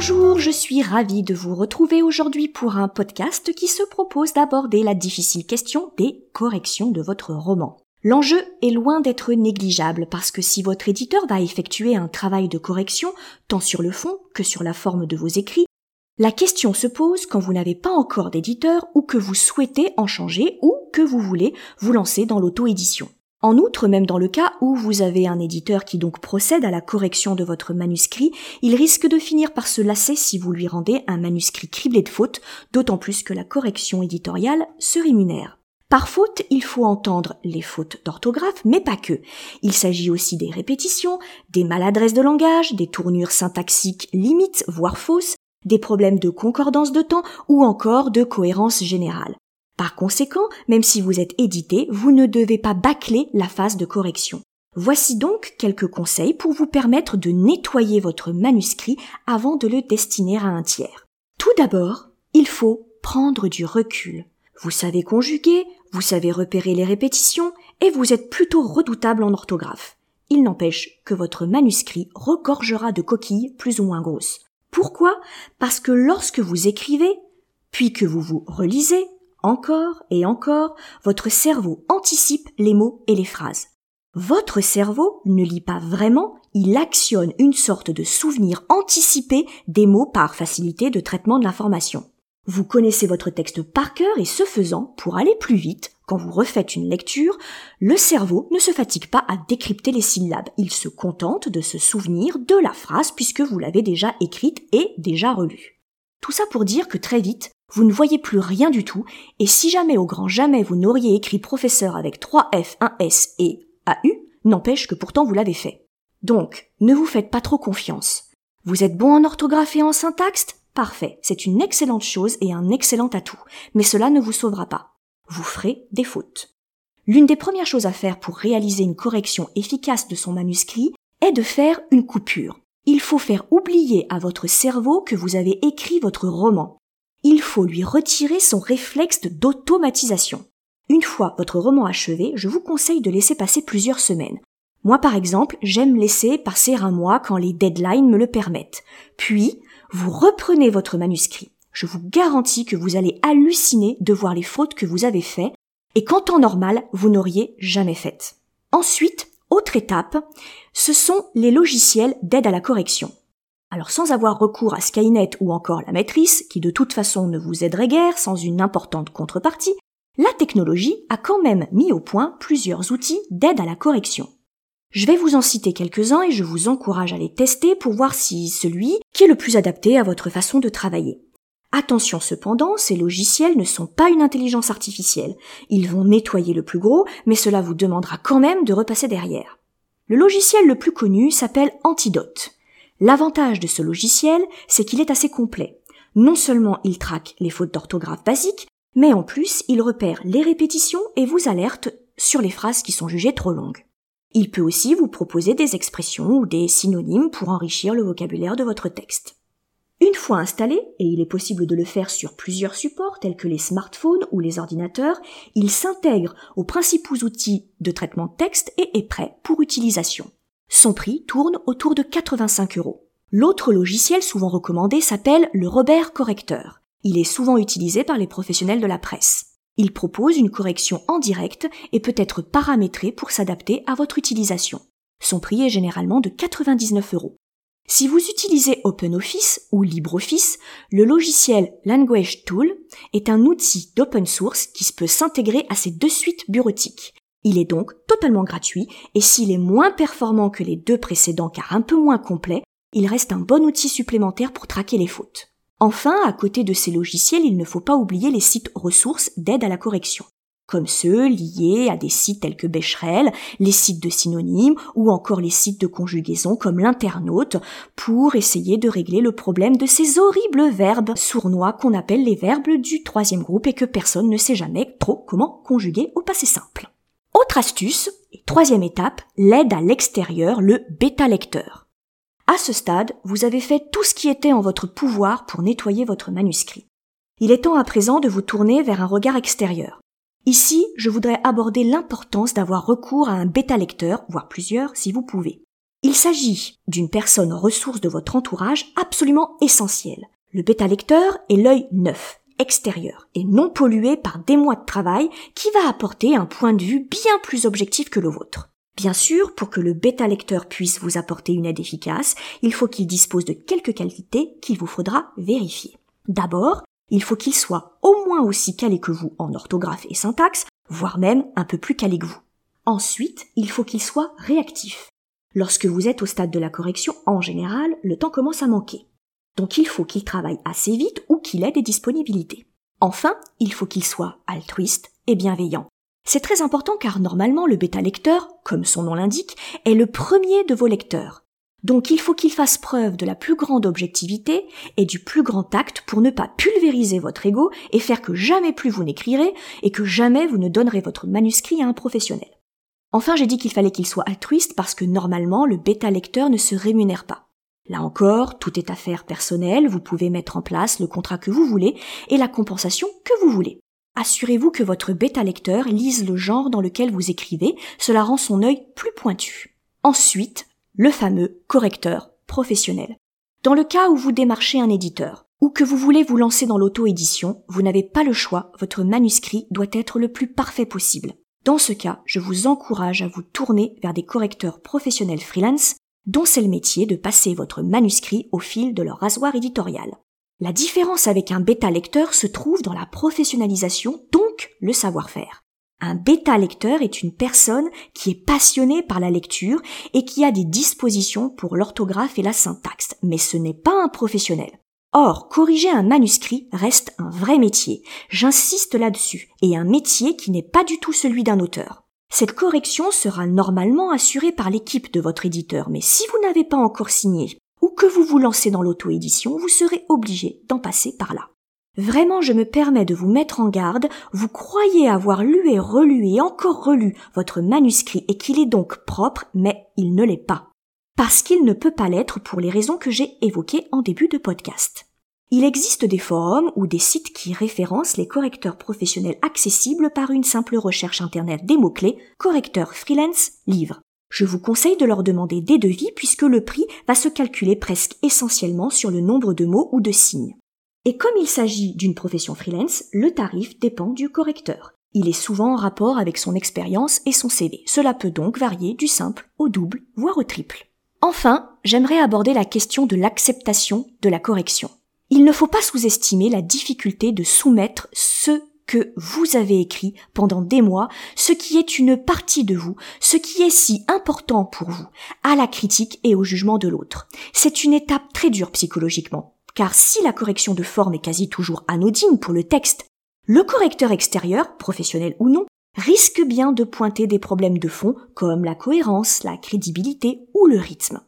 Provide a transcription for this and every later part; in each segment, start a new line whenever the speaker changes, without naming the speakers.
Bonjour, je suis ravie de vous retrouver aujourd'hui pour un podcast qui se propose d'aborder la difficile question des corrections de votre roman. L'enjeu est loin d'être négligeable parce que si votre éditeur va effectuer un travail de correction, tant sur le fond que sur la forme de vos écrits, la question se pose quand vous n'avez pas encore d'éditeur ou que vous souhaitez en changer ou que vous voulez vous lancer dans l'auto-édition. En outre, même dans le cas où vous avez un éditeur qui donc procède à la correction de votre manuscrit, il risque de finir par se lasser si vous lui rendez un manuscrit criblé de fautes, d'autant plus que la correction éditoriale se rémunère. Par faute, il faut entendre les fautes d'orthographe, mais pas que. Il s'agit aussi des répétitions, des maladresses de langage, des tournures syntaxiques limites, voire fausses, des problèmes de concordance de temps ou encore de cohérence générale. Par conséquent, même si vous êtes édité, vous ne devez pas bâcler la phase de correction. Voici donc quelques conseils pour vous permettre de nettoyer votre manuscrit avant de le destiner à un tiers. Tout d'abord, il faut prendre du recul. Vous savez conjuguer, vous savez repérer les répétitions, et vous êtes plutôt redoutable en orthographe. Il n'empêche que votre manuscrit regorgera de coquilles plus ou moins grosses. Pourquoi? Parce que lorsque vous écrivez, puis que vous vous relisez, encore et encore, votre cerveau anticipe les mots et les phrases. Votre cerveau ne lit pas vraiment, il actionne une sorte de souvenir anticipé des mots par facilité de traitement de l'information. Vous connaissez votre texte par cœur et ce faisant, pour aller plus vite, quand vous refaites une lecture, le cerveau ne se fatigue pas à décrypter les syllabes. Il se contente de se souvenir de la phrase puisque vous l'avez déjà écrite et déjà relue. Tout ça pour dire que très vite, vous ne voyez plus rien du tout, et si jamais au grand jamais vous n'auriez écrit professeur avec 3 F, 1 S et AU, n'empêche que pourtant vous l'avez fait. Donc, ne vous faites pas trop confiance. Vous êtes bon en orthographe et en syntaxe? Parfait, c'est une excellente chose et un excellent atout, mais cela ne vous sauvera pas. Vous ferez des fautes. L'une des premières choses à faire pour réaliser une correction efficace de son manuscrit est de faire une coupure. Il faut faire oublier à votre cerveau que vous avez écrit votre roman il faut lui retirer son réflexe d'automatisation. Une fois votre roman achevé, je vous conseille de laisser passer plusieurs semaines. Moi par exemple, j'aime laisser passer un mois quand les deadlines me le permettent. Puis, vous reprenez votre manuscrit. Je vous garantis que vous allez halluciner de voir les fautes que vous avez faites et qu'en temps normal, vous n'auriez jamais faites. Ensuite, autre étape, ce sont les logiciels d'aide à la correction. Alors sans avoir recours à Skynet ou encore la maîtrise, qui de toute façon ne vous aiderait guère sans une importante contrepartie, la technologie a quand même mis au point plusieurs outils d'aide à la correction. Je vais vous en citer quelques-uns et je vous encourage à les tester pour voir si celui qui est le plus adapté à votre façon de travailler. Attention cependant, ces logiciels ne sont pas une intelligence artificielle. Ils vont nettoyer le plus gros, mais cela vous demandera quand même de repasser derrière. Le logiciel le plus connu s'appelle Antidote. L'avantage de ce logiciel, c'est qu'il est assez complet. Non seulement il traque les fautes d'orthographe basiques, mais en plus il repère les répétitions et vous alerte sur les phrases qui sont jugées trop longues. Il peut aussi vous proposer des expressions ou des synonymes pour enrichir le vocabulaire de votre texte. Une fois installé, et il est possible de le faire sur plusieurs supports tels que les smartphones ou les ordinateurs, il s'intègre aux principaux outils de traitement de texte et est prêt pour utilisation. Son prix tourne autour de 85 euros. L'autre logiciel souvent recommandé s'appelle le Robert Correcteur. Il est souvent utilisé par les professionnels de la presse. Il propose une correction en direct et peut être paramétré pour s'adapter à votre utilisation. Son prix est généralement de 99 euros. Si vous utilisez OpenOffice ou LibreOffice, le logiciel Language Tool est un outil d'open source qui peut s'intégrer à ces deux suites bureautiques. Il est donc totalement gratuit et s'il est moins performant que les deux précédents car un peu moins complet, il reste un bon outil supplémentaire pour traquer les fautes. Enfin, à côté de ces logiciels, il ne faut pas oublier les sites ressources d'aide à la correction, comme ceux liés à des sites tels que Becherel, les sites de synonymes ou encore les sites de conjugaison comme l'internaute pour essayer de régler le problème de ces horribles verbes sournois qu'on appelle les verbes du troisième groupe et que personne ne sait jamais trop comment conjuguer au passé simple. Autre astuce, et troisième étape, l'aide à l'extérieur, le bêta lecteur. À ce stade, vous avez fait tout ce qui était en votre pouvoir pour nettoyer votre manuscrit. Il est temps à présent de vous tourner vers un regard extérieur. Ici, je voudrais aborder l'importance d'avoir recours à un bêta lecteur, voire plusieurs si vous pouvez. Il s'agit d'une personne ressource de votre entourage absolument essentielle. Le bêta lecteur est l'œil neuf, extérieur, et non pollué par des mois de travail qui va apporter un point de vue bien plus objectif que le vôtre. Bien sûr, pour que le bêta lecteur puisse vous apporter une aide efficace, il faut qu'il dispose de quelques qualités qu'il vous faudra vérifier. D'abord, il faut qu'il soit au moins aussi calé que vous en orthographe et syntaxe, voire même un peu plus calé que vous. Ensuite, il faut qu'il soit réactif. Lorsque vous êtes au stade de la correction, en général, le temps commence à manquer. Donc il faut qu'il travaille assez vite ou qu'il ait des disponibilités. Enfin, il faut qu'il soit altruiste et bienveillant. C'est très important car normalement le bêta lecteur, comme son nom l'indique, est le premier de vos lecteurs. Donc il faut qu'il fasse preuve de la plus grande objectivité et du plus grand tact pour ne pas pulvériser votre ego et faire que jamais plus vous n'écrirez et que jamais vous ne donnerez votre manuscrit à un professionnel. Enfin, j'ai dit qu'il fallait qu'il soit altruiste parce que normalement le bêta lecteur ne se rémunère pas. Là encore, tout est affaire personnelle, vous pouvez mettre en place le contrat que vous voulez et la compensation que vous voulez. Assurez-vous que votre bêta lecteur lise le genre dans lequel vous écrivez, cela rend son œil plus pointu. Ensuite, le fameux correcteur professionnel. Dans le cas où vous démarchez un éditeur, ou que vous voulez vous lancer dans l'auto-édition, vous n'avez pas le choix, votre manuscrit doit être le plus parfait possible. Dans ce cas, je vous encourage à vous tourner vers des correcteurs professionnels freelance, dont c'est le métier de passer votre manuscrit au fil de leur rasoir éditorial. La différence avec un bêta lecteur se trouve dans la professionnalisation, donc le savoir-faire. Un bêta lecteur est une personne qui est passionnée par la lecture et qui a des dispositions pour l'orthographe et la syntaxe, mais ce n'est pas un professionnel. Or, corriger un manuscrit reste un vrai métier, j'insiste là-dessus, et un métier qui n'est pas du tout celui d'un auteur. Cette correction sera normalement assurée par l'équipe de votre éditeur, mais si vous n'avez pas encore signé ou que vous vous lancez dans l'auto-édition, vous serez obligé d'en passer par là. Vraiment, je me permets de vous mettre en garde, vous croyez avoir lu et relu et encore relu votre manuscrit et qu'il est donc propre, mais il ne l'est pas. Parce qu'il ne peut pas l'être pour les raisons que j'ai évoquées en début de podcast. Il existe des forums ou des sites qui référencent les correcteurs professionnels accessibles par une simple recherche internet des mots-clés correcteur freelance livre. Je vous conseille de leur demander des devis puisque le prix va se calculer presque essentiellement sur le nombre de mots ou de signes. Et comme il s'agit d'une profession freelance, le tarif dépend du correcteur. Il est souvent en rapport avec son expérience et son CV. Cela peut donc varier du simple au double, voire au triple. Enfin, j'aimerais aborder la question de l'acceptation de la correction. Il ne faut pas sous-estimer la difficulté de soumettre ce que vous avez écrit pendant des mois, ce qui est une partie de vous, ce qui est si important pour vous, à la critique et au jugement de l'autre. C'est une étape très dure psychologiquement. Car si la correction de forme est quasi toujours anodine pour le texte, le correcteur extérieur, professionnel ou non, risque bien de pointer des problèmes de fond comme la cohérence, la crédibilité ou le rythme.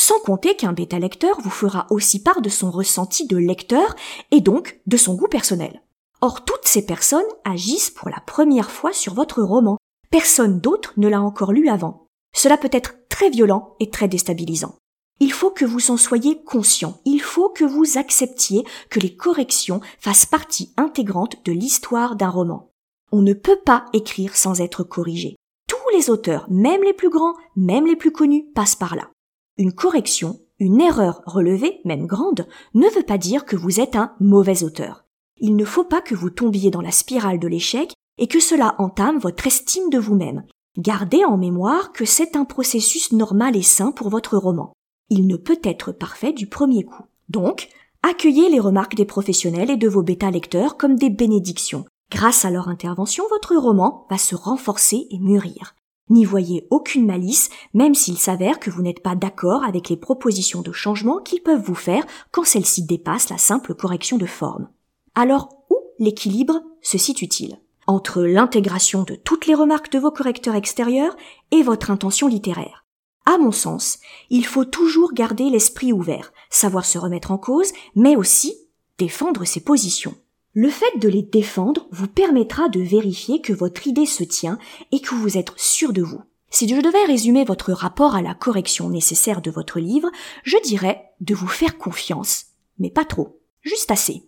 Sans compter qu'un bêta lecteur vous fera aussi part de son ressenti de lecteur et donc de son goût personnel. Or, toutes ces personnes agissent pour la première fois sur votre roman. Personne d'autre ne l'a encore lu avant. Cela peut être très violent et très déstabilisant. Il faut que vous en soyez conscient. Il faut que vous acceptiez que les corrections fassent partie intégrante de l'histoire d'un roman. On ne peut pas écrire sans être corrigé. Tous les auteurs, même les plus grands, même les plus connus, passent par là. Une correction, une erreur relevée, même grande, ne veut pas dire que vous êtes un mauvais auteur. Il ne faut pas que vous tombiez dans la spirale de l'échec et que cela entame votre estime de vous-même. Gardez en mémoire que c'est un processus normal et sain pour votre roman il ne peut être parfait du premier coup. Donc, accueillez les remarques des professionnels et de vos bêta-lecteurs comme des bénédictions. Grâce à leur intervention, votre roman va se renforcer et mûrir. N'y voyez aucune malice, même s'il s'avère que vous n'êtes pas d'accord avec les propositions de changement qu'ils peuvent vous faire quand celles-ci dépassent la simple correction de forme. Alors, où l'équilibre se situe-t-il? Entre l'intégration de toutes les remarques de vos correcteurs extérieurs et votre intention littéraire. À mon sens, il faut toujours garder l'esprit ouvert, savoir se remettre en cause, mais aussi défendre ses positions. Le fait de les défendre vous permettra de vérifier que votre idée se tient et que vous êtes sûr de vous. Si je devais résumer votre rapport à la correction nécessaire de votre livre, je dirais de vous faire confiance, mais pas trop, juste assez.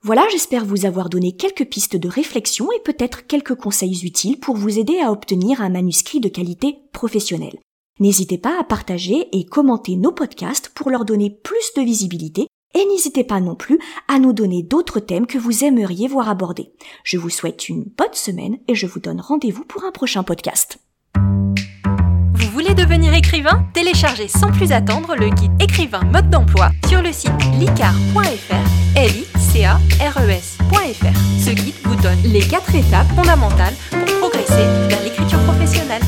Voilà, j'espère vous avoir donné quelques pistes de réflexion et peut-être quelques conseils utiles pour vous aider à obtenir un manuscrit de qualité professionnelle. N'hésitez pas à partager et commenter nos podcasts pour leur donner plus de visibilité et n'hésitez pas non plus à nous donner d'autres thèmes que vous aimeriez voir abordés. Je vous souhaite une bonne semaine et je vous donne rendez-vous pour un prochain podcast.
Vous voulez devenir écrivain? Téléchargez sans plus attendre le guide écrivain mode d'emploi sur le site licar.fr, l i c a r e. Ce guide vous donne les quatre étapes fondamentales pour progresser vers l'écriture professionnelle.